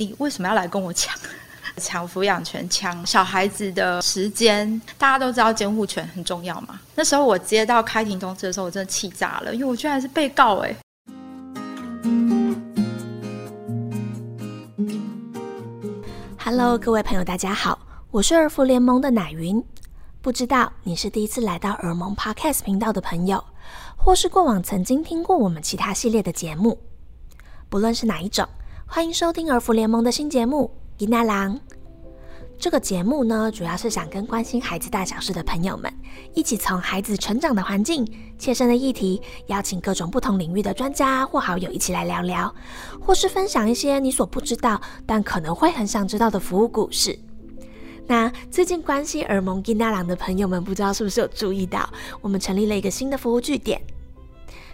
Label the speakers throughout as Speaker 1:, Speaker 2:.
Speaker 1: 你为什么要来跟我抢？抢抚养权，抢小孩子的时间。大家都知道监护权很重要嘛。那时候我接到开庭通知的时候，我真的气炸了，因为我居然是被告哎。
Speaker 2: Hello，各位朋友，大家好，我是儿福联盟的奶云。不知道你是第一次来到儿盟 Podcast 频道的朋友，或是过往曾经听过我们其他系列的节目，不论是哪一种，欢迎收听儿福联盟的新节目。伊娜郎，这个节目呢，主要是想跟关心孩子大小事的朋友们，一起从孩子成长的环境、切身的议题，邀请各种不同领域的专家或好友一起来聊聊，或是分享一些你所不知道但可能会很想知道的服务故事。那最近关心耳蒙伊娜郎的朋友们，不知道是不是有注意到，我们成立了一个新的服务据点。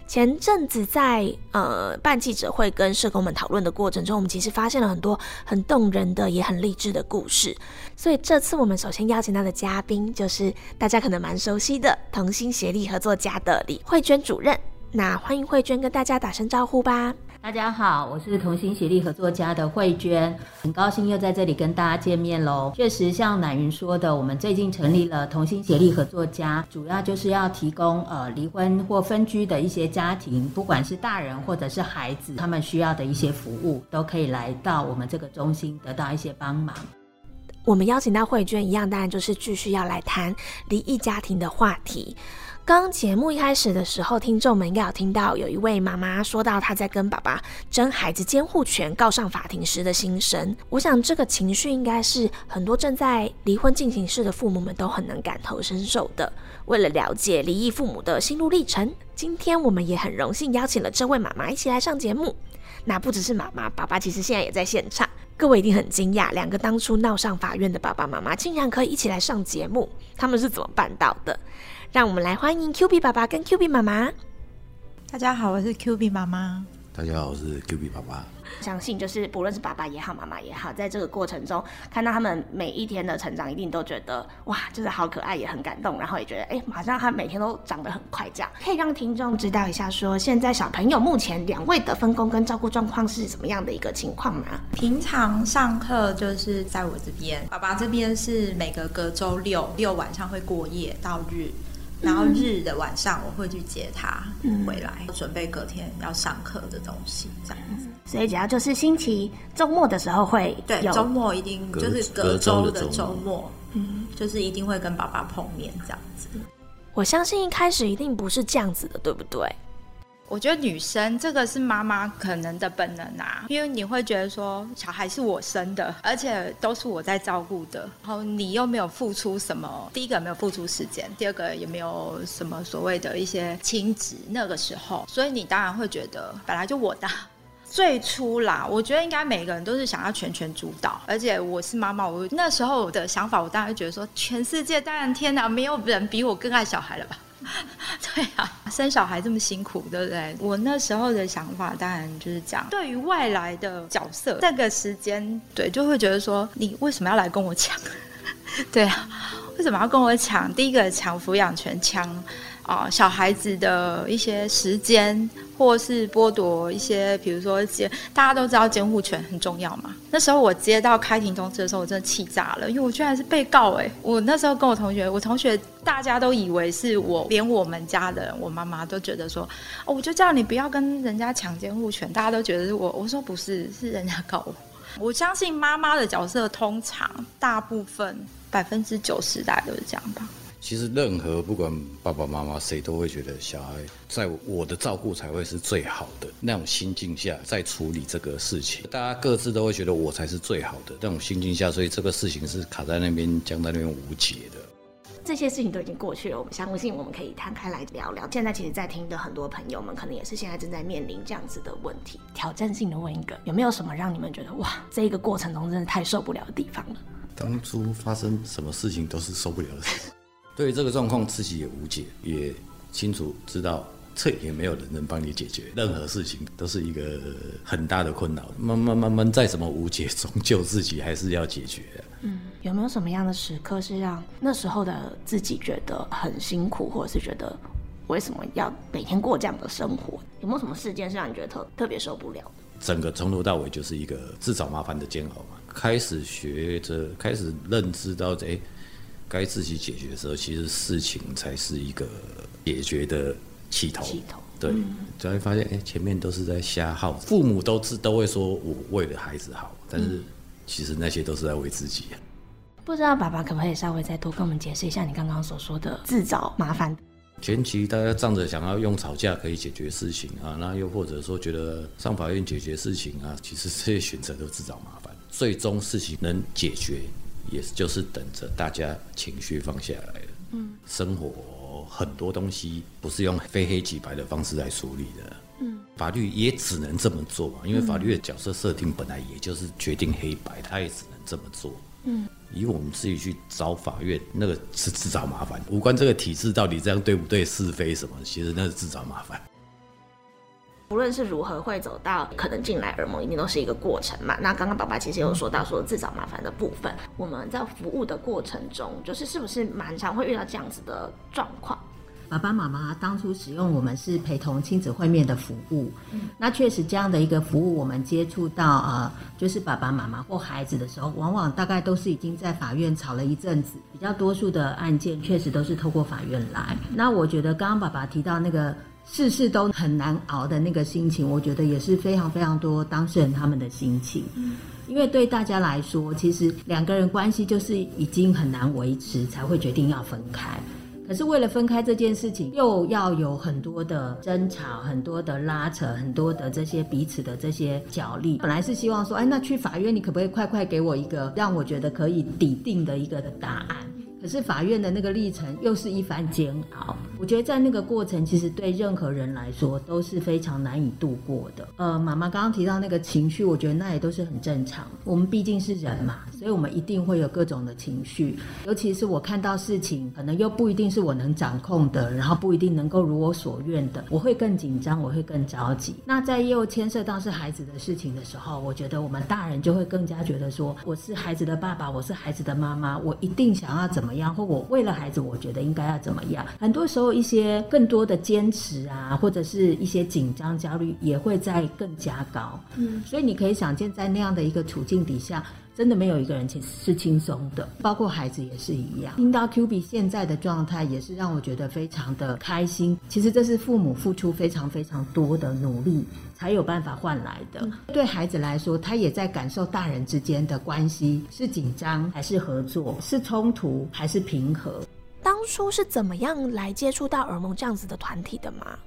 Speaker 2: 前阵子在呃办记者会跟社工们讨论的过程中，我们其实发现了很多很动人的也很励志的故事。所以这次我们首先邀请到的嘉宾，就是大家可能蛮熟悉的同心协力合作家的李慧娟主任。那欢迎慧娟跟大家打声招呼吧。
Speaker 3: 大家好，我是同心协力合作家的慧娟，很高兴又在这里跟大家见面喽。确实，像乃云说的，我们最近成立了同心协力合作家，主要就是要提供呃离婚或分居的一些家庭，不管是大人或者是孩子，他们需要的一些服务，都可以来到我们这个中心得到一些帮忙。
Speaker 2: 我们邀请到慧娟一样，当然就是继续要来谈离异家庭的话题。刚节目一开始的时候，听众们应该有听到有一位妈妈说到她在跟爸爸争孩子监护权告上法庭时的心声。我想这个情绪应该是很多正在离婚进行式的父母们都很能感同身受的。为了了解离异父母的心路历程，今天我们也很荣幸邀请了这位妈妈一起来上节目。那不只是妈妈，爸爸其实现在也在现场。各位一定很惊讶，两个当初闹上法院的爸爸妈妈竟然可以一起来上节目，他们是怎么办到的？让我们来欢迎 Q B 爸爸跟 Q B 妈妈。
Speaker 1: 大家好，我是 Q B 妈妈。
Speaker 4: 大家好，我是 Q B 爸爸。
Speaker 2: 相信就是不论是爸爸也好，妈妈也好，在这个过程中看到他们每一天的成长，一定都觉得哇，就是好可爱，也很感动。然后也觉得哎，马上他每天都长得很快，这样可以让听众知道一下，说现在小朋友目前两位的分工跟照顾状况是什么样的一个情况吗？
Speaker 1: 平常上课就是在我这边，爸爸这边是每个隔周六六晚上会过夜到日。然后日的晚上我会去接他回来，准备隔天要上课的东西这样子。
Speaker 2: 所以只要就是星期周末的时候会，
Speaker 1: 对，周末一定就是隔周的周末，嗯，就是一定会跟爸爸碰面这样子。
Speaker 2: 我相信一开始一定不是这样子的，对不对？
Speaker 1: 我觉得女生这个是妈妈可能的本能啊，因为你会觉得说小孩是我生的，而且都是我在照顾的，然后你又没有付出什么，第一个没有付出时间，第二个也没有什么所谓的一些亲职，那个时候，所以你当然会觉得本来就我的。最初啦，我觉得应该每个人都是想要全权主导，而且我是妈妈，我那时候的想法，我当然觉得说全世界当然天哪，没有人比我更爱小孩了吧。对啊，生小孩这么辛苦，对不对？我那时候的想法当然就是讲。对于外来的角色，这个时间，对，就会觉得说，你为什么要来跟我抢？对啊，为什么要跟我抢？第一个抢抚养权，抢。啊，小孩子的一些时间，或是剥夺一些，比如说监，大家都知道监护权很重要嘛。那时候我接到开庭通知的时候，我真的气炸了，因为我居然是被告哎！我那时候跟我同学，我同学大家都以为是我，连我们家的我妈妈都觉得说，哦，我就叫你不要跟人家抢监护权，大家都觉得是我。我说不是，是人家告我。我相信妈妈的角色通常大部分百分之九十大概都是这样吧。
Speaker 4: 其实，任何不管爸爸妈妈谁，都会觉得小孩在我的照顾才会是最好的那种心境下，在处理这个事情，大家各自都会觉得我才是最好的那种心境下，所以这个事情是卡在那边，僵在那边无解的。
Speaker 2: 这些事情都已经过去了，我们相信我们可以摊开来聊聊。现在其实，在听的很多朋友们，可能也是现在正在面临这样子的问题。挑战性的问一个，有没有什么让你们觉得哇，这个过程中真的太受不了的地方了？
Speaker 4: 当初发生什么事情都是受不了的。对于这个状况，自己也无解，也清楚知道，这也没有人能帮你解决。任何事情都是一个很大的困扰，慢慢慢慢，再怎么无解，终究自己还是要解决。
Speaker 2: 嗯，有没有什么样的时刻是让那时候的自己觉得很辛苦，或者是觉得为什么要每天过这样的生活？有没有什么事件是让你觉得特特别受不了的？
Speaker 4: 整个从头到尾就是一个自找麻烦的煎熬嘛。开始学着，开始认知到，哎，该自己解决的时候，其实事情才是一个解决的起头。
Speaker 2: 起头。
Speaker 4: 对，就会发现，哎，前面都是在瞎耗。父母都是都会说我为了孩子好，但是其实那些都是在为自己。
Speaker 2: 不知道爸爸可不可以稍微再多跟我们解释一下你刚刚所说的自找麻烦？
Speaker 4: 前期大家仗着想要用吵架可以解决事情啊，那又或者说觉得上法院解决事情啊，其实这些选择都自找麻烦。最终事情能解决，也就是等着大家情绪放下来了。嗯，生活很多东西不是用非黑即白的方式来处理的。嗯，法律也只能这么做嘛，因为法律的角色设定本来也就是决定黑白，他也只能这么做。嗯。以我们自己去找法院，那个是自找麻烦，无关这个体制到底这样对不对，是非什么，其实那是自找麻烦。
Speaker 2: 无论是如何会走到可能进来耳膜，一定都是一个过程嘛。那刚刚爸爸其实有说到说自找麻烦的部分，我们在服务的过程中，就是是不是蛮常会遇到这样子的状况？
Speaker 3: 爸爸妈妈当初使用我们是陪同亲子会面的服务，那确实这样的一个服务，我们接触到呃，就是爸爸妈妈或孩子的时候，往往大概都是已经在法院吵了一阵子，比较多数的案件确实都是透过法院来。那我觉得刚刚爸爸提到那个事事都很难熬的那个心情，我觉得也是非常非常多当事人他们的心情，因为对大家来说，其实两个人关系就是已经很难维持，才会决定要分开。可是为了分开这件事情，又要有很多的争吵、很多的拉扯、很多的这些彼此的这些角力。本来是希望说，哎，那去法院，你可不可以快快给我一个让我觉得可以抵定的一个答案？可是法院的那个历程又是一番煎熬，我觉得在那个过程，其实对任何人来说都是非常难以度过的。呃，妈妈刚刚提到那个情绪，我觉得那也都是很正常。我们毕竟是人嘛，所以我们一定会有各种的情绪。尤其是我看到事情，可能又不一定是我能掌控的，然后不一定能够如我所愿的，我会更紧张，我会更着急。那在又牵涉到是孩子的事情的时候，我觉得我们大人就会更加觉得说，我是孩子的爸爸，我是孩子的妈妈，我一定想要怎么。样或我为了孩子，我觉得应该要怎么样？很多时候，一些更多的坚持啊，或者是一些紧张、焦虑，也会在更加高。嗯，所以你可以想见，在那样的一个处境底下，真的没有一个人其实是轻松的，包括孩子也是一样。听到 Q B 现在的状态，也是让我觉得非常的开心。其实这是父母付出非常非常多的努力。才有办法换来的。对孩子来说，他也在感受大人之间的关系是紧张还是合作，是冲突还是平和。
Speaker 2: 当初是怎么样来接触到耳蒙这样子的团体的吗？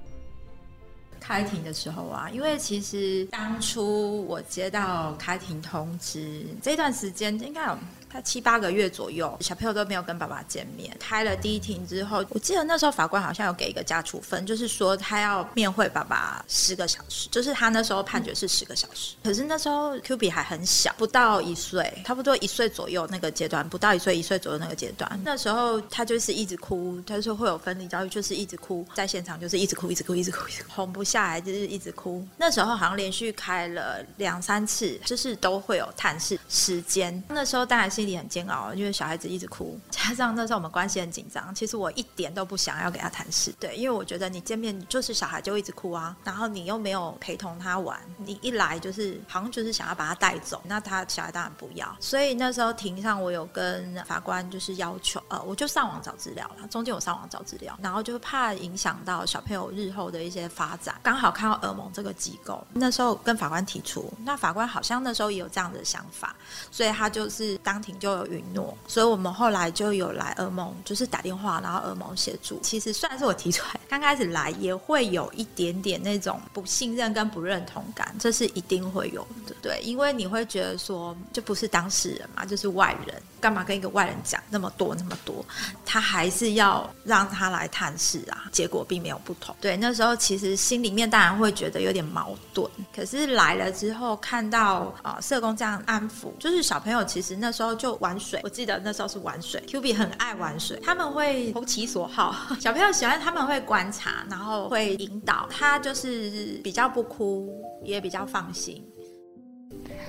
Speaker 1: 开庭的时候啊，因为其实当初我接到开庭通知这段时间，应该有。他七八个月左右，小朋友都没有跟爸爸见面。开了第一庭之后，我记得那时候法官好像有给一个加处分，就是说他要面会爸爸十个小时，就是他那时候判决是十个小时。可是那时候 Q B 还很小，不到一岁，差不多一岁左右那个阶段，不到一岁一岁左右那个阶段。那时候他就是一直哭，他说会有分离焦虑，就是一直哭，在现场就是一直哭，一直哭，一直哭，哄不下来，就是一直哭。那时候好像连续开了两三次，就是都会有探视时间。那时候当然是。心里很煎熬，因为小孩子一直哭，加上那时候我们关系很紧张。其实我一点都不想要给他谈事，对，因为我觉得你见面就是小孩就一直哭啊，然后你又没有陪同他玩，你一来就是好像就是想要把他带走，那他小孩当然不要。所以那时候庭上我有跟法官就是要求，呃，我就上网找资料了，中间我上网找资料，然后就怕影响到小朋友日后的一些发展。刚好看到耳蒙这个机构，那时候跟法官提出，那法官好像那时候也有这样的想法，所以他就是当庭。就有允诺，所以我们后来就有来噩梦，就是打电话，然后噩梦协助。其实算是我提出来，刚开始来也会有一点点那种不信任跟不认同感，这是一定会有的，对，因为你会觉得说，就不是当事人嘛，就是外人，干嘛跟一个外人讲那么多那么多？他还是要让他来探视啊，结果并没有不同。对，那时候其实心里面当然会觉得有点矛盾，可是来了之后看到啊，社工这样安抚，就是小朋友其实那时候。就玩水，我记得那时候是玩水。Q B 很爱玩水，他们会投其所好。小朋友喜欢，他们会观察，然后会引导他，就是比较不哭，也比较放心。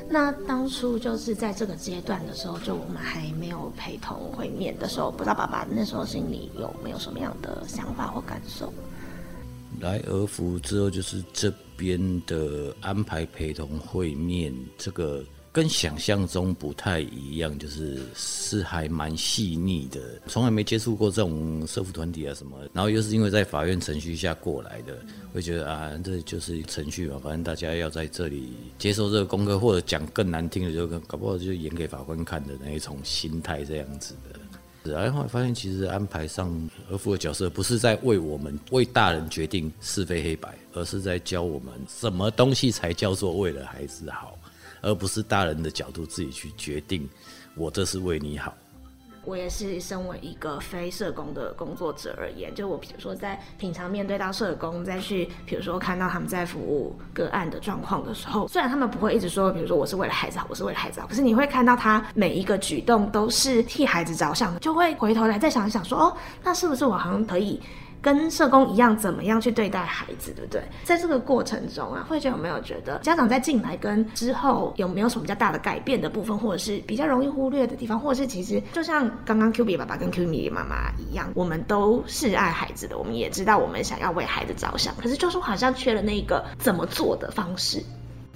Speaker 2: 那当初就是在这个阶段的时候，就我们还没有陪同会面的时候，不知道爸爸那时候心里有没有什么样的想法或感受？
Speaker 4: 来儿福之后，就是这边的安排陪同会面，这个跟想象中不太一样，就是是还蛮细腻的。从来没接触过这种社福团体啊什么，然后又是因为在法院程序下过来的，会觉得啊，这就是程序嘛，反正大家要在这里接受这个功课，或者讲更难听的，就搞不好就演给法官看的那一种心态这样子的。然后发现，其实安排上儿父的角色，不是在为我们为大人决定是非黑白，而是在教我们什么东西才叫做为了孩子好，而不是大人的角度自己去决定，我这是为你好。
Speaker 2: 我也是身为一个非社工的工作者而言，就我比如说在平常面对到社工，再去比如说看到他们在服务个案的状况的时候，虽然他们不会一直说，比如说我是为了孩子好，我是为了孩子好，可是你会看到他每一个举动都是替孩子着想，就会回头来再想一想说，哦，那是不是我好像可以。跟社工一样，怎么样去对待孩子，对不对？在这个过程中啊，慧娟有没有觉得家长在进来跟之后有没有什么比较大的改变的部分，或者是比较容易忽略的地方，或者是其实就像刚刚 Q B 爸爸跟 Q B 妈妈一样，我们都是爱孩子的，我们也知道我们想要为孩子着想，可是就是好像缺了那个怎么做的方式。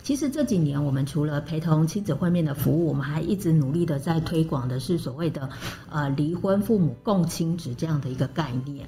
Speaker 3: 其实这几年，我们除了陪同亲子会面的服务，我们还一直努力的在推广的是所谓的呃离婚父母共亲职这样的一个概念。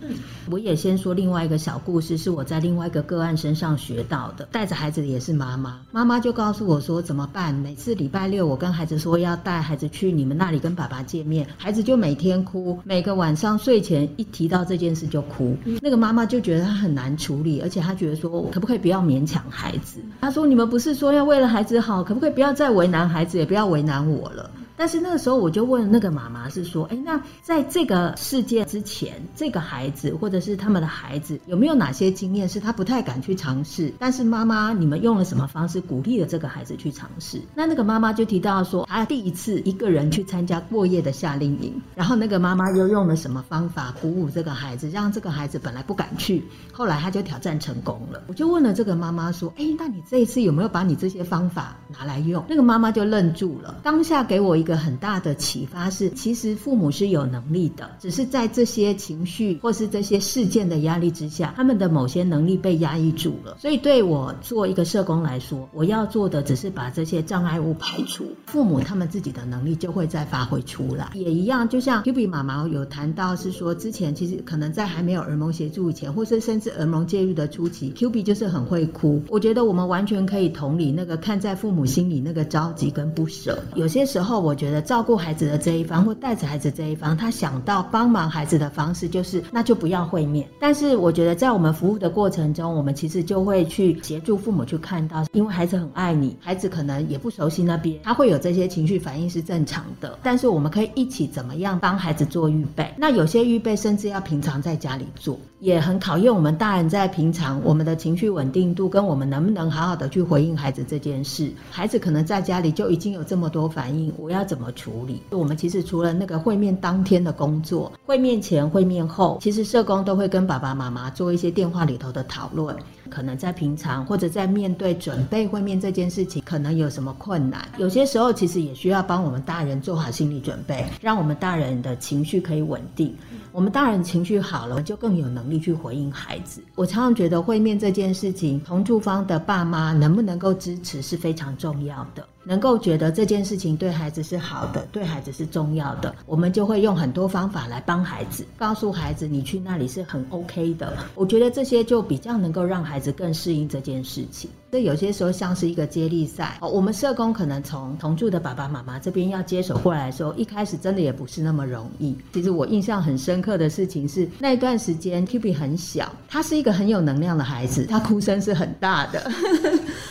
Speaker 3: 我也先说另外一个小故事，是我在另外一个个案身上学到的。带着孩子的也是妈妈，妈妈就告诉我说怎么办？每次礼拜六我跟孩子说要带孩子去你们那里跟爸爸见面，孩子就每天哭，每个晚上睡前一提到这件事就哭。那个妈妈就觉得她很难处理，而且她觉得说可不可以不要勉强孩子？她说你们不是说。说要为了孩子好，可不可以不要再为难孩子，也不要为难我了？但是那个时候我就问那个妈妈是说，哎，那在这个事件之前，这个孩子或者是他们的孩子有没有哪些经验是他不太敢去尝试？但是妈妈，你们用了什么方式鼓励了这个孩子去尝试？那那个妈妈就提到说，她第一次一个人去参加过夜的夏令营，然后那个妈妈又用了什么方法鼓舞这个孩子，让这个孩子本来不敢去，后来他就挑战成功了。我就问了这个妈妈说，哎，那你这一次有没有把你这些方法拿来用？那个妈妈就愣住了，当下给我一。一个很大的启发是，其实父母是有能力的，只是在这些情绪或是这些事件的压力之下，他们的某些能力被压抑住了。所以对我做一个社工来说，我要做的只是把这些障碍物排除，父母他们自己的能力就会再发挥出来。也一样，就像 Q B 妈妈有谈到，是说之前其实可能在还没有耳蒙协助以前，或是甚至耳蒙介入的初期，Q B 就是很会哭。我觉得我们完全可以同理那个看在父母心里那个着急跟不舍。有些时候我。觉得照顾孩子的这一方或带着孩子这一方，他想到帮忙孩子的方式就是那就不要会面。但是我觉得在我们服务的过程中，我们其实就会去协助父母去看到，因为孩子很爱你，孩子可能也不熟悉那边，他会有这些情绪反应是正常的。但是我们可以一起怎么样帮孩子做预备？那有些预备甚至要平常在家里做，也很考验我们大人在平常我们的情绪稳定度跟我们能不能好好的去回应孩子这件事。孩子可能在家里就已经有这么多反应，我要。怎么处理？我们其实除了那个会面当天的工作，会面前、会面后，其实社工都会跟爸爸妈妈做一些电话里头的讨论。可能在平常或者在面对准备会面这件事情，可能有什么困难？有些时候其实也需要帮我们大人做好心理准备，让我们大人的情绪可以稳定。我们大人情绪好了，就更有能力去回应孩子。我常常觉得会面这件事情，同住方的爸妈能不能够支持是非常重要的。能够觉得这件事情对孩子是好的，对孩子是重要的，我们就会用很多方法来帮孩子，告诉孩子你去那里是很 OK 的。我觉得这些就比较能够让孩子更适应这件事情。这有些时候像是一个接力赛哦，我们社工可能从同住的爸爸妈妈这边要接手过来的时候，一开始真的也不是那么容易。其实我印象很深刻的事情是，那一段时间 Q B 很小，他是一个很有能量的孩子，他哭声是很大的。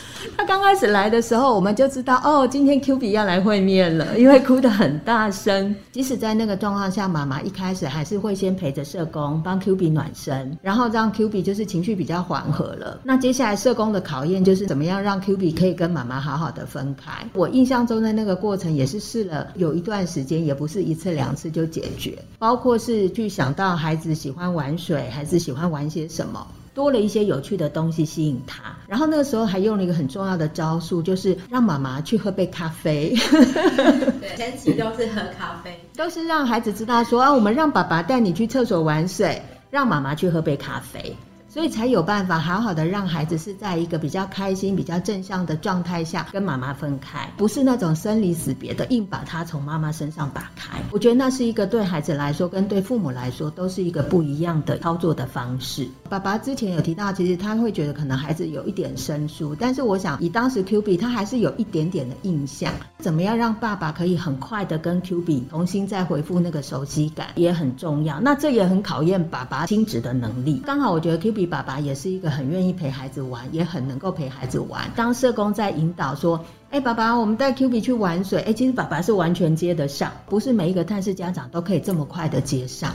Speaker 3: 刚开始来的时候，我们就知道哦，今天 Q B 要来会面了，因为哭得很大声。即使在那个状况下，妈妈一开始还是会先陪着社工帮 Q B 暖身，然后让 Q B 就是情绪比较缓和了。那接下来社工的考验就是怎么样让 Q B 可以跟妈妈好好的分开。我印象中的那个过程也是试了有一段时间，也不是一次两次就解决，包括是去想到孩子喜欢玩水，还是喜欢玩些什么。多了一些有趣的东西吸引他，然后那个时候还用了一个很重要的招数，就是让妈妈去喝杯咖啡。
Speaker 1: 对，前期都是喝咖啡，
Speaker 3: 都是让孩子知道说啊，我们让爸爸带你去厕所玩水，让妈妈去喝杯咖啡。所以才有办法好好的让孩子是在一个比较开心、比较正向的状态下跟妈妈分开，不是那种生离死别的硬把他从妈妈身上打开。我觉得那是一个对孩子来说跟对父母来说都是一个不一样的操作的方式。爸爸之前有提到，其实他会觉得可能孩子有一点生疏，但是我想以当时 Q B 他还是有一点点的印象，怎么样让爸爸可以很快的跟 Q B 重新再回复那个熟悉感也很重要。那这也很考验爸爸亲子的能力。刚好我觉得 Q B 爸爸也是一个很愿意陪孩子玩，也很能够陪孩子玩。当社工在引导说，哎，爸爸，我们带 Q B 去玩水，哎，其实爸爸是完全接得上，不是每一个探视家长都可以这么快的接上。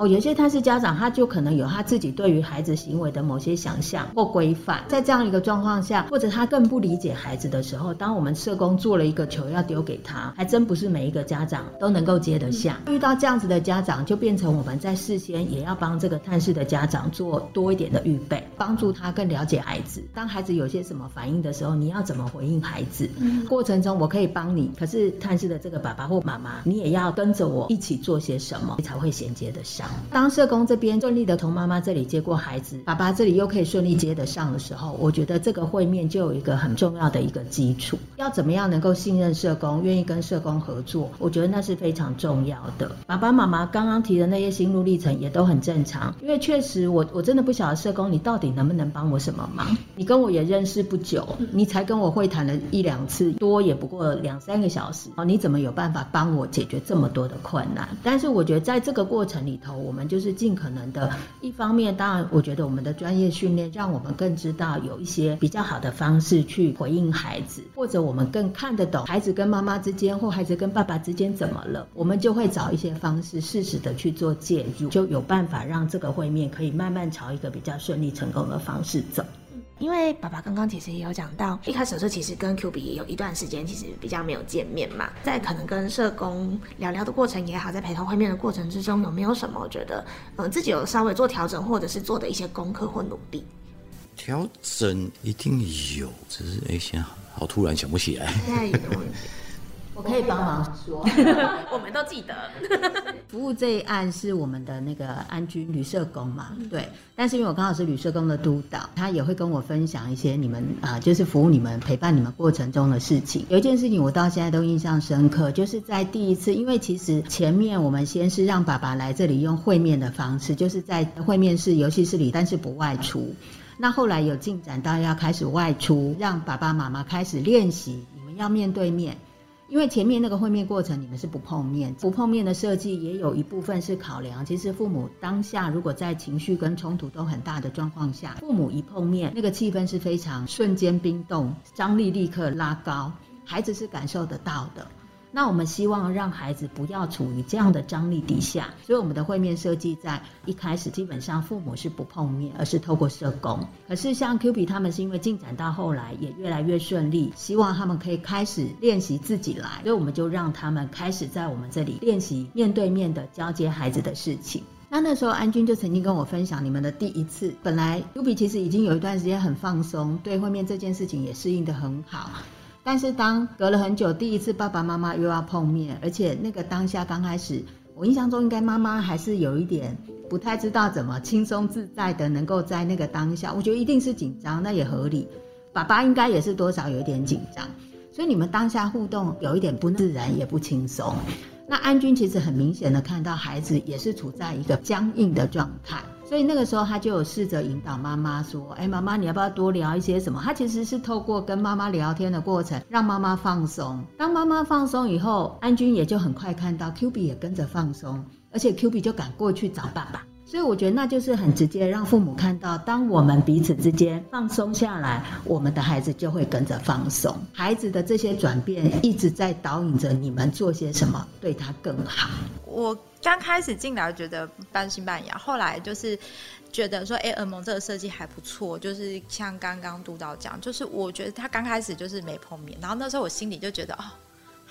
Speaker 3: 哦，有些他是家长，他就可能有他自己对于孩子行为的某些想象或规范，在这样一个状况下，或者他更不理解孩子的时候，当我们社工做了一个球要丢给他，还真不是每一个家长都能够接得下。遇到这样子的家长，就变成我们在事先也要帮这个探视的家长做多一点的预备，帮助他更了解孩子。当孩子有些什么反应的时候，你要怎么回应孩子？过程中我可以帮你，可是探视的这个爸爸或妈妈，你也要跟着我一起做些什么，你才会衔接得上。当社工这边顺利的从妈妈这里接过孩子，爸爸这里又可以顺利接得上的时候，我觉得这个会面就有一个很重要的一个基础。要怎么样能够信任社工，愿意跟社工合作？我觉得那是非常重要的。爸爸妈妈刚刚提的那些心路历程也都很正常，因为确实我我真的不晓得社工你到底能不能帮我什么忙。你跟我也认识不久，你才跟我会谈了一两次，多也不过两三个小时哦，你怎么有办法帮我解决这么多的困难？但是我觉得在这个过程里头，我们就是尽可能的，一方面，当然，我觉得我们的专业训练让我们更知道有一些比较好的方式去回应孩子，或者我们更看得懂孩子跟妈妈之间或孩子跟爸爸之间怎么了，我们就会找一些方式适时的去做介入，就有办法让这个会面可以慢慢朝一个比较顺利成功的方式走。
Speaker 2: 因为爸爸刚刚其实也有讲到，一开始的时候其实跟 Q B 也有一段时间其实比较没有见面嘛，在可能跟社工聊聊的过程也好，在陪同会面的过程之中，有没有什么我觉得，嗯，自己有稍微做调整，或者是做的一些功课或努力？
Speaker 4: 调整一定有，只是哎，现在好突然想不起来。
Speaker 3: 我可以帮忙说，
Speaker 2: 我们都记得。
Speaker 3: 服务这一案是我们的那个安居旅社工嘛，对。但是因为我刚好是旅社工的督导，他也会跟我分享一些你们啊，就是服务你们、陪伴你们过程中的事情。有一件事情我到现在都印象深刻，就是在第一次，因为其实前面我们先是让爸爸来这里用会面的方式，就是在会面室、游戏室里，但是不外出。那后来有进展到要开始外出，让爸爸妈妈开始练习，你们要面对面。因为前面那个会面过程，你们是不碰面，不碰面的设计也有一部分是考量。其实父母当下如果在情绪跟冲突都很大的状况下，父母一碰面，那个气氛是非常瞬间冰冻，张力立刻拉高，孩子是感受得到的。那我们希望让孩子不要处于这样的张力底下，所以我们的会面设计在一开始基本上父母是不碰面，而是透过社工。可是像 Q B 他们是因为进展到后来也越来越顺利，希望他们可以开始练习自己来，所以我们就让他们开始在我们这里练习面对面的交接孩子的事情。那那时候安君就曾经跟我分享，你们的第一次，本来 Q B 其实已经有一段时间很放松，对会面这件事情也适应的很好。但是当隔了很久，第一次爸爸妈妈又要碰面，而且那个当下刚开始，我印象中应该妈妈还是有一点不太知道怎么轻松自在的能够在那个当下，我觉得一定是紧张，那也合理。爸爸应该也是多少有一点紧张，所以你们当下互动有一点不自然，也不轻松。那安君其实很明显的看到孩子也是处在一个僵硬的状态。所以那个时候，他就有试着引导妈妈说：“哎，妈妈，你要不要多聊一些什么？”他其实是透过跟妈妈聊天的过程，让妈妈放松。当妈妈放松以后，安君也就很快看到 Q B 也跟着放松，而且 Q B 就赶过去找爸爸。所以我觉得那就是很直接，让父母看到，当我们彼此之间放松下来，我们的孩子就会跟着放松。孩子的这些转变一直在导引着你们做些什么，对他更好。
Speaker 1: 我刚开始进来觉得半信半疑，后来就是觉得说，哎，耳蒙这个设计还不错，就是像刚刚督导讲，就是我觉得他刚开始就是没碰面，然后那时候我心里就觉得，哦。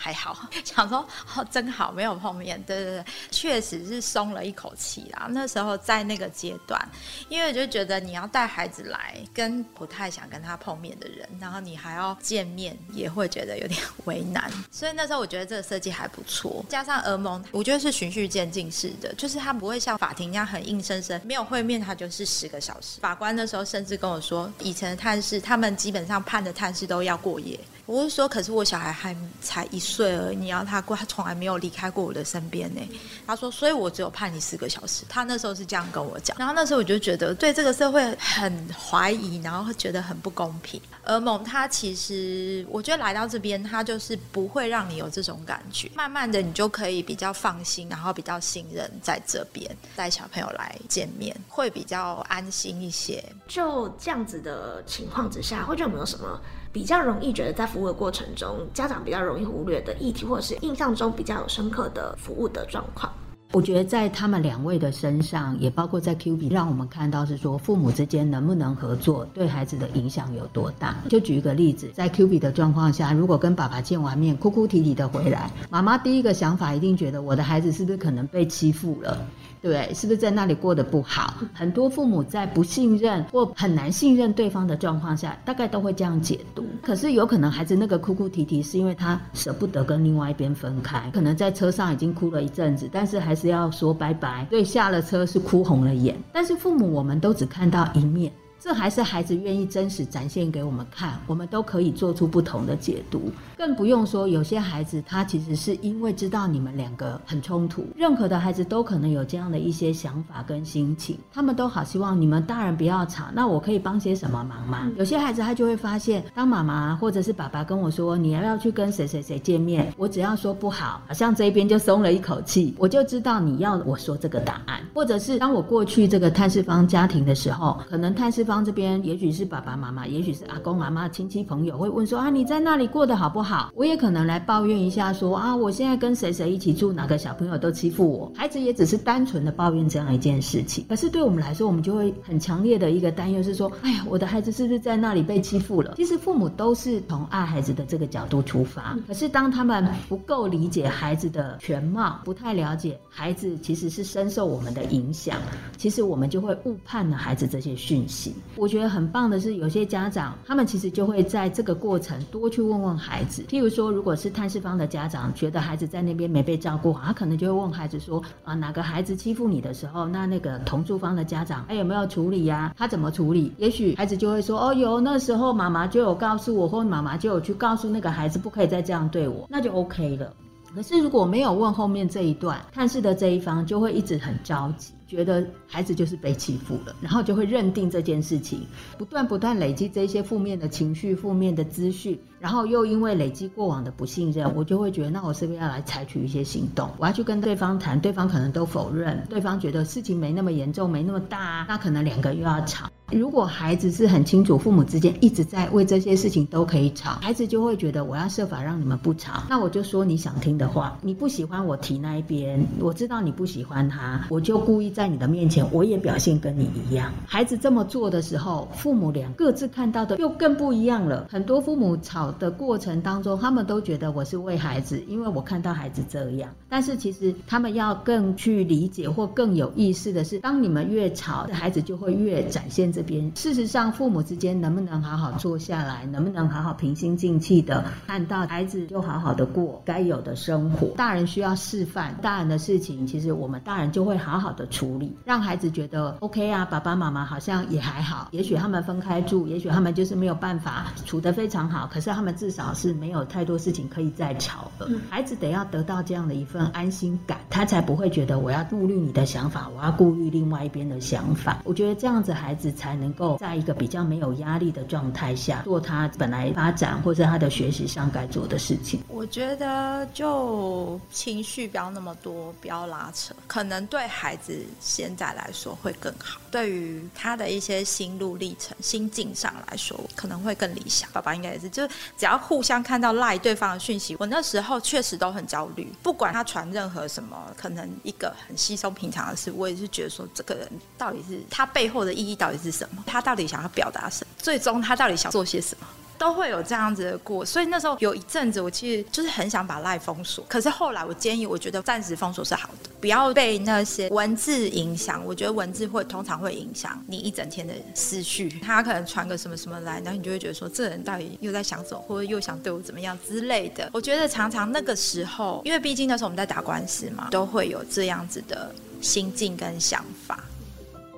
Speaker 1: 还好，想说哦，真好，没有碰面。对对对，确实是松了一口气啦。那时候在那个阶段，因为我就觉得你要带孩子来，跟不太想跟他碰面的人，然后你还要见面，也会觉得有点为难。所以那时候我觉得这个设计还不错，加上俄盟，我觉得是循序渐进式的，就是他不会像法庭一样很硬生生，没有会面他就是十个小时。法官那时候甚至跟我说，以前的探视，他们基本上判的探视都要过夜。我是说，可是我小孩还才一岁而已，你要他过，他从来没有离开过我的身边呢。他说，所以我只有判你四个小时。他那时候是这样跟我讲，然后那时候我就觉得对这个社会很怀疑，然后觉得很不公平。而蒙他其实，我觉得来到这边，他就是不会让你有这种感觉。慢慢的，你就可以比较放心，然后比较信任在这边带小朋友来见面，会比较安心一些。
Speaker 2: 就这样子的情况之下，会觉得有没有什么？比较容易觉得在服务的过程中，家长比较容易忽略的议题，或者是印象中比较有深刻的服务的状况。
Speaker 3: 我觉得在他们两位的身上，也包括在 Q B，让我们看到是说父母之间能不能合作，对孩子的影响有多大。就举一个例子，在 Q B 的状况下，如果跟爸爸见完面，哭哭啼啼的回来，妈妈第一个想法一定觉得我的孩子是不是可能被欺负了。对，是不是在那里过得不好？很多父母在不信任或很难信任对方的状况下，大概都会这样解读。可是有可能孩子那个哭哭啼啼，是因为他舍不得跟另外一边分开，可能在车上已经哭了一阵子，但是还是要说拜拜，所以下了车是哭红了眼。但是父母，我们都只看到一面。这还是孩子愿意真实展现给我们看，我们都可以做出不同的解读。更不用说有些孩子，他其实是因为知道你们两个很冲突，任何的孩子都可能有这样的一些想法跟心情。他们都好希望你们大人不要吵，那我可以帮些什么忙吗？有些孩子他就会发现，当妈妈或者是爸爸跟我说你要不要去跟谁谁谁见面，我只要说不好，好像这一边就松了一口气，我就知道你要我说这个答案。或者是当我过去这个探视方家庭的时候，可能探视。方这边也许是爸爸妈妈，也许是阿公阿妈、亲戚朋友会问说啊，你在那里过得好不好？我也可能来抱怨一下说啊，我现在跟谁谁一起住，哪个小朋友都欺负我。孩子也只是单纯的抱怨这样一件事情，可是对我们来说，我们就会很强烈的一个担忧是说，哎呀，我的孩子是不是在那里被欺负了？其实父母都是从爱孩子的这个角度出发，可是当他们不够理解孩子的全貌，不太了解孩子其实是深受我们的影响，其实我们就会误判了孩子这些讯息。我觉得很棒的是，有些家长他们其实就会在这个过程多去问问孩子。譬如说，如果是探视方的家长觉得孩子在那边没被照顾好，他可能就会问孩子说：啊，哪个孩子欺负你的时候，那那个同住方的家长还有没有处理呀？他怎么处理？也许孩子就会说：哦，有，那时候妈妈就有告诉我，或妈妈就有去告诉那个孩子，不可以再这样对我，那就 OK 了。可是如果没有问后面这一段，探视的这一方就会一直很着急。觉得孩子就是被欺负了，然后就会认定这件事情，不断不断累积这些负面的情绪、负面的资讯，然后又因为累积过往的不信任，我就会觉得，那我是不是要来采取一些行动？我要去跟对方谈，对方可能都否认，对方觉得事情没那么严重，没那么大，那可能两个又要吵。如果孩子是很清楚父母之间一直在为这些事情都可以吵，孩子就会觉得我要设法让你们不吵，那我就说你想听的话，你不喜欢我提那一边，我知道你不喜欢他，我就故意。在你的面前，我也表现跟你一样。孩子这么做的时候，父母俩各自看到的又更不一样了。很多父母吵的过程当中，他们都觉得我是为孩子，因为我看到孩子这样。但是其实他们要更去理解或更有意识的是，当你们越吵，孩子就会越展现这边。事实上，父母之间能不能好好坐下来，能不能好好平心静气的看到孩子，就好好的过该有的生活。大人需要示范，大人的事情，其实我们大人就会好好的处。处理让孩子觉得 OK 啊，爸爸妈妈好像也还好。也许他们分开住，也许他们就是没有办法处得非常好。可是他们至少是没有太多事情可以再吵了。孩子得要得到这样的一份安心感，他才不会觉得我要顾虑你的想法，我要顾虑另外一边的想法。我觉得这样子孩子才能够在一个比较没有压力的状态下做他本来发展或者他的学习上该做的事情。
Speaker 1: 我觉得就情绪不要那么多，不要拉扯，可能对孩子。现在来说会更好，对于他的一些心路历程、心境上来说，可能会更理想。爸爸应该也是，就是只要互相看到赖对方的讯息，我那时候确实都很焦虑。不管他传任何什么，可能一个很稀松平常的事，我也是觉得说，这个人到底是他背后的意义到底是什么？他到底想要表达什么？最终他到底想做些什么？都会有这样子的过。所以那时候有一阵子，我其实就是很想把赖封锁。可是后来我建议，我觉得暂时封锁是好的，不要被那些文字影响。我觉得文字会通常会影响你一整天的思绪。他可能传个什么什么来，然后你就会觉得说，这人到底又在想什么，或者又想对我怎么样之类的。我觉得常常那个时候，因为毕竟那时候我们在打官司嘛，都会有这样子的心境跟想法。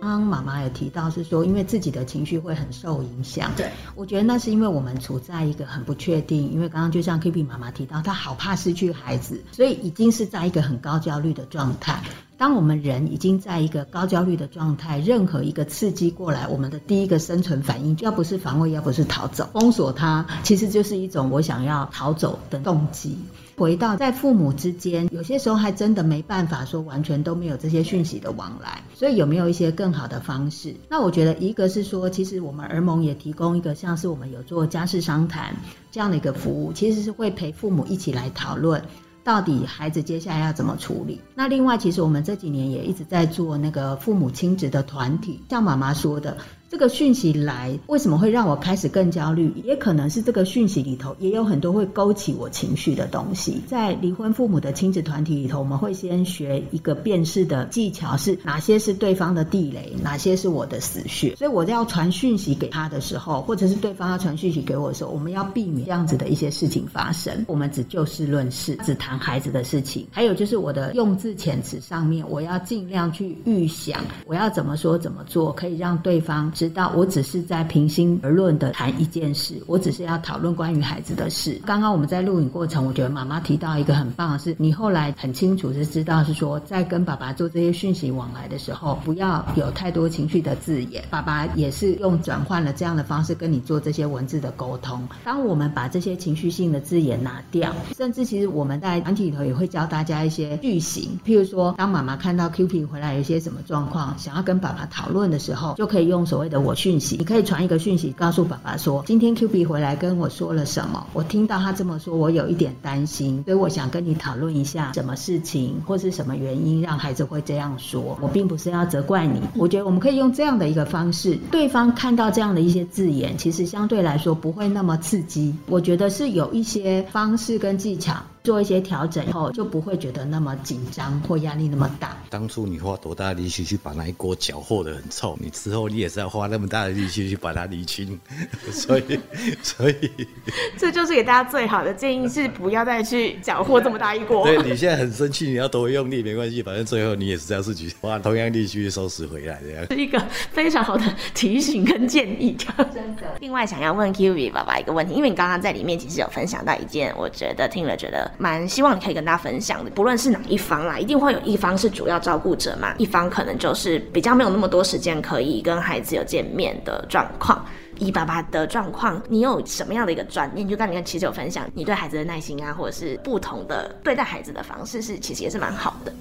Speaker 3: 刚刚妈妈有提到是说，因为自己的情绪会很受影响。
Speaker 1: 对，
Speaker 3: 我觉得那是因为我们处在一个很不确定，因为刚刚就像 Kiki 妈妈提到，她好怕失去孩子，所以已经是在一个很高焦虑的状态。当我们人已经在一个高焦虑的状态，任何一个刺激过来，我们的第一个生存反应，要不是防卫，要不是逃走。封锁它，其实就是一种我想要逃走的动机。回到在父母之间，有些时候还真的没办法说完全都没有这些讯息的往来。所以有没有一些更好的方式？那我觉得一个是说，其实我们儿盟也提供一个像是我们有做家事商谈这样的一个服务，其实是会陪父母一起来讨论。到底孩子接下来要怎么处理？那另外，其实我们这几年也一直在做那个父母亲职的团体，像妈妈说的。这个讯息来，为什么会让我开始更焦虑？也可能是这个讯息里头也有很多会勾起我情绪的东西。在离婚父母的亲子团体里头，我们会先学一个辨识的技巧，是哪些是对方的地雷，哪些是我的死穴。所以我要传讯息给他的时候，或者是对方要传讯息给我的时候，我们要避免这样子的一些事情发生。我们只就事论事，只谈孩子的事情。还有就是我的用字遣词上面，我要尽量去预想我要怎么说怎么做，可以让对方。知道我只是在平心而论的谈一件事，我只是要讨论关于孩子的事。刚刚我们在录影过程，我觉得妈妈提到一个很棒的是，你后来很清楚是知道是说，在跟爸爸做这些讯息往来的时候，不要有太多情绪的字眼。爸爸也是用转换了这样的方式跟你做这些文字的沟通。当我们把这些情绪性的字眼拿掉，甚至其实我们在团体里头也会教大家一些句型，譬如说，当妈妈看到 Q P 回来有一些什么状况，想要跟爸爸讨论的时候，就可以用所谓的我讯息，你可以传一个讯息告诉爸爸说，今天 Q B 回来跟我说了什么，我听到他这么说，我有一点担心，所以我想跟你讨论一下什么事情或是什么原因让孩子会这样说。我并不是要责怪你，我觉得我们可以用这样的一个方式，对方看到这样的一些字眼，其实相对来说不会那么刺激。我觉得是有一些方式跟技巧。做一些调整以后，就不会觉得那么紧张或压力那么大。
Speaker 4: 当初你花多大的力气去把那一锅搅和的很臭，你之后你也是要花那么大的力气去把它理清。所以，所以
Speaker 2: 这就是给大家最好的建议是不要再去搅和这么大一锅。
Speaker 4: 对你现在很生气，你要多用力没关系，反正最后你也是这样自己花同样力气去收拾回来的。
Speaker 2: 是一个非常好的提醒跟建议。真的。另外，想要问 Q V 爸爸一个问题，因为你刚刚在里面其实有分享到一件，我觉得听了觉得。蛮希望你可以跟大家分享的，不论是哪一方啦，一定会有一方是主要照顾者嘛，一方可能就是比较没有那么多时间可以跟孩子有见面的状况。以爸爸的状况，你有什么样的一个转念？就刚你看，其实有分享你对孩子的耐心啊，或者是不同的对待孩子的方式，是其实也是蛮好的。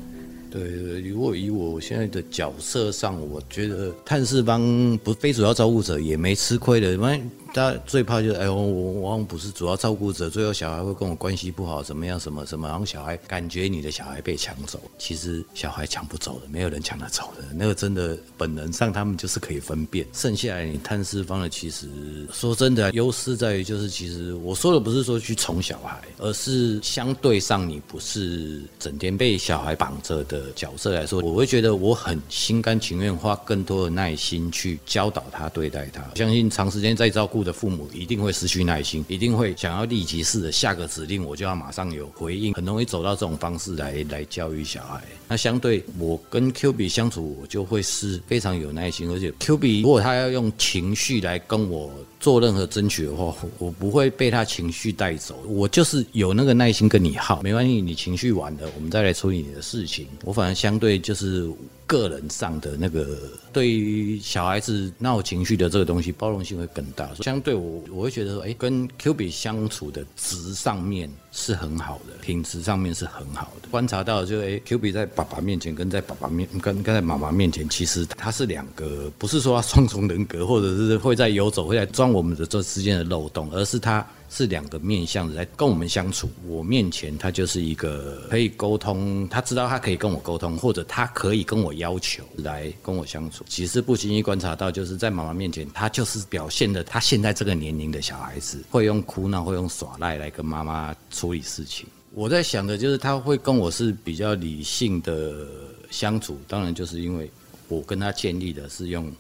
Speaker 4: 对，如果以我现在的角色上，我觉得探视方不非主要照顾者也没吃亏的，因为。大家最怕就是，哎，我我往往不是主要照顾者，最后小孩会跟我关系不好，怎么样，什么什么，然后小孩感觉你的小孩被抢走，其实小孩抢不走的，没有人抢得走的，那个真的本能上他们就是可以分辨。剩下来你探视方的，其实说真的，优势在于就是，其实我说的不是说去宠小孩，而是相对上你不是整天被小孩绑着的角色来说，我会觉得我很心甘情愿花更多的耐心去教导他、对待他。相信长时间在照顾。的父母一定会失去耐心，一定会想要立即式的下个指令，我就要马上有回应，很容易走到这种方式来来教育小孩。那相对我跟 Q B 相处，我就会是非常有耐心，而且 Q B 如果他要用情绪来跟我做任何争取的话，我不会被他情绪带走，我就是有那个耐心跟你耗，没关系，你情绪完了，我们再来处理你的事情。我反而相对就是个人上的那个。对于小孩子闹情绪的这个东西，包容性会更大。相对我，我会觉得说，哎，跟 Q 比相处的值上面是很好的，品质上面是很好的。观察到，就哎，Q B 在爸爸面前跟在爸爸面跟跟在妈妈面前，其实他是两个，不是说双重人格，或者是会在游走，会在钻我们的这之间的漏洞，而是他是两个面向来跟我们相处。我面前他就是一个可以沟通，他知道他可以跟我沟通，或者他可以跟我要求来跟我相处。其实不经意观察到，就是在妈妈面前，他就是表现的他现在这个年龄的小孩子，会用哭闹，会用耍赖来跟妈妈处理事情。我在想的就是他会跟我是比较理性的相处，当然就是因为我跟他建立的是用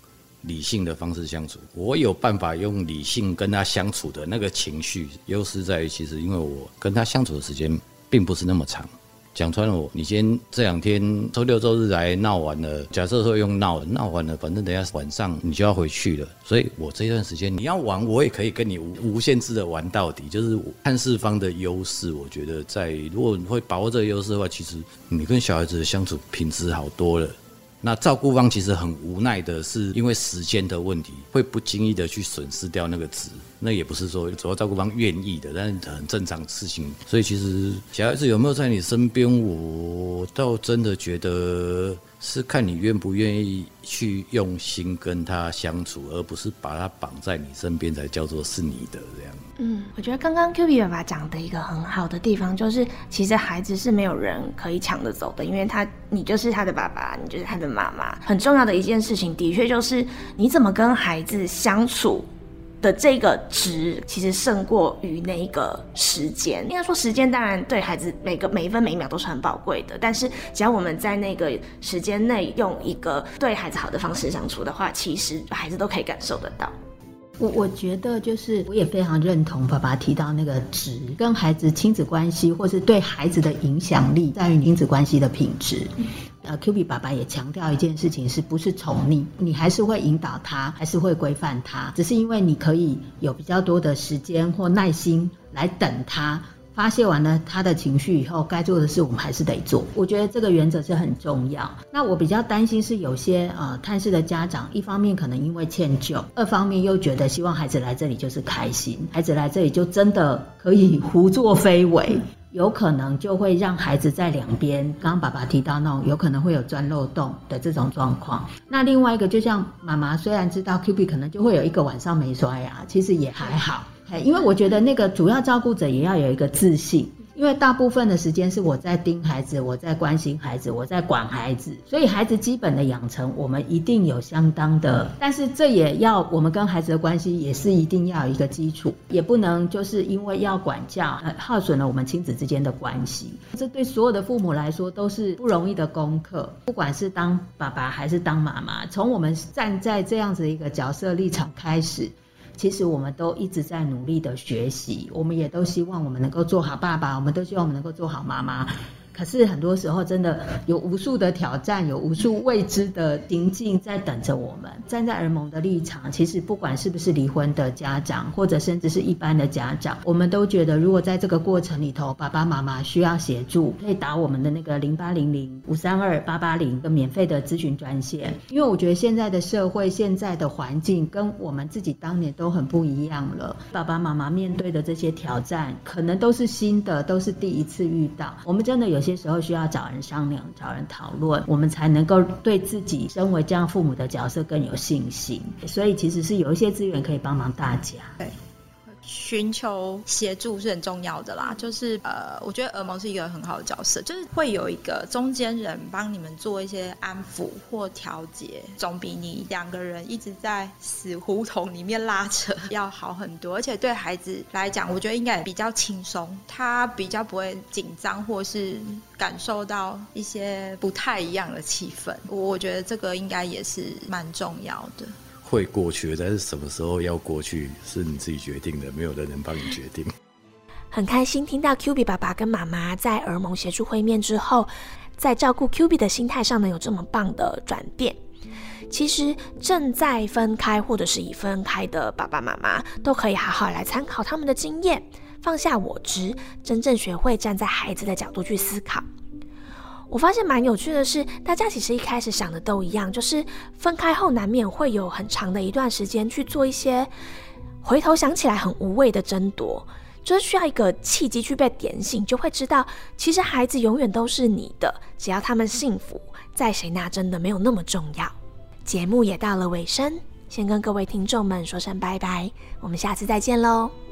Speaker 4: 理性的方式相处，我有办法用理性跟他相处的那个情绪优势在于，其实因为我跟他相处的时间并不是那么长。讲穿了，我你今天这两天周六周日来闹完了，假设说用闹闹完了，反正等下晚上你就要回去了，所以我这段时间你要玩，我也可以跟你无无限制的玩到底，就是看四方的优势。我觉得在如果你会把握这个优势的话，其实你跟小孩子的相处品质好多了。那照顾方其实很无奈的，是因为时间的问题，会不经意的去损失掉那个值。那也不是说主要照顾方愿意的，但是很正常事情。所以其实小孩子有没有在你身边，我倒真的觉得。是看你愿不愿意去用心跟他相处，而不是把他绑在你身边才叫做是你的这样。
Speaker 2: 嗯，我觉得刚刚 Q B 爸爸讲的一个很好的地方，就是其实孩子是没有人可以抢着走的，因为他你就是他的爸爸，你就是他的妈妈。很重要的一件事情，的确就是你怎么跟孩子相处。的这个值其实胜过于那个时间。应该说，时间当然对孩子每个每一分每一秒都是很宝贵的。但是，只要我们在那个时间内用一个对孩子好的方式相处的话，其实孩子都可以感受得到。
Speaker 3: 我我觉得就是，我也非常认同爸爸提到那个值，跟孩子亲子关系，或是对孩子的影响力，在于亲子关系的品质。呃，Q B 爸爸也强调一件事情，是不是宠溺？你还是会引导他，还是会规范他，只是因为你可以有比较多的时间或耐心来等他。发泄完了他的情绪以后，该做的事我们还是得做。我觉得这个原则是很重要。那我比较担心是有些呃探视的家长，一方面可能因为歉疚，二方面又觉得希望孩子来这里就是开心，孩子来这里就真的可以胡作非为，有可能就会让孩子在两边。刚刚爸爸提到那种有可能会有钻漏洞的这种状况。那另外一个，就像妈妈虽然知道 Q B 可能就会有一个晚上没刷牙，其实也还好。因为我觉得那个主要照顾者也要有一个自信，因为大部分的时间是我在盯孩子，我在关心孩子，我在管孩子，所以孩子基本的养成我们一定有相当的，但是这也要我们跟孩子的关系也是一定要有一个基础，也不能就是因为要管教，耗损了我们亲子之间的关系。这对所有的父母来说都是不容易的功课，不管是当爸爸还是当妈妈，从我们站在这样子一个角色立场开始。其实我们都一直在努力的学习，我们也都希望我们能够做好爸爸，我们都希望我们能够做好妈妈。可是很多时候，真的有无数的挑战，有无数未知的情境在等着我们。站在儿盟的立场，其实不管是不是离婚的家长，或者甚至是一般的家长，我们都觉得，如果在这个过程里头，爸爸妈妈需要协助，可以打我们的那个零八零零五三二八八零的免费的咨询专线。因为我觉得现在的社会、现在的环境跟我们自己当年都很不一样了。爸爸妈妈面对的这些挑战，可能都是新的，都是第一次遇到。我们真的有。有些时候需要找人商量、找人讨论，我们才能够对自己身为这样父母的角色更有信心。所以其实是有一些资源可以帮忙大家。
Speaker 1: 对。寻求协助是很重要的啦，就是呃，我觉得耳蒙是一个很好的角色，就是会有一个中间人帮你们做一些安抚或调节，总比你两个人一直在死胡同里面拉扯要好很多。而且对孩子来讲，我觉得应该比较轻松，他比较不会紧张或是感受到一些不太一样的气氛。我觉得这个应该也是蛮重要的。
Speaker 4: 会过去，但是什么时候要过去是你自己决定的，没有人能帮你决定。
Speaker 2: 很开心听到 Q B 爸爸跟妈妈在儿盟协助会面之后，在照顾 Q B 的心态上呢有这么棒的转变。其实正在分开或者是已分开的爸爸妈妈，都可以好好来参考他们的经验，放下我执，真正学会站在孩子的角度去思考。我发现蛮有趣的是，大家其实一开始想的都一样，就是分开后难免会有很长的一段时间去做一些回头想起来很无谓的争夺，就是需要一个契机去被点醒，就会知道其实孩子永远都是你的，只要他们幸福，在谁那真的没有那么重要。节目也到了尾声，先跟各位听众们说声拜拜，我们下次再见喽。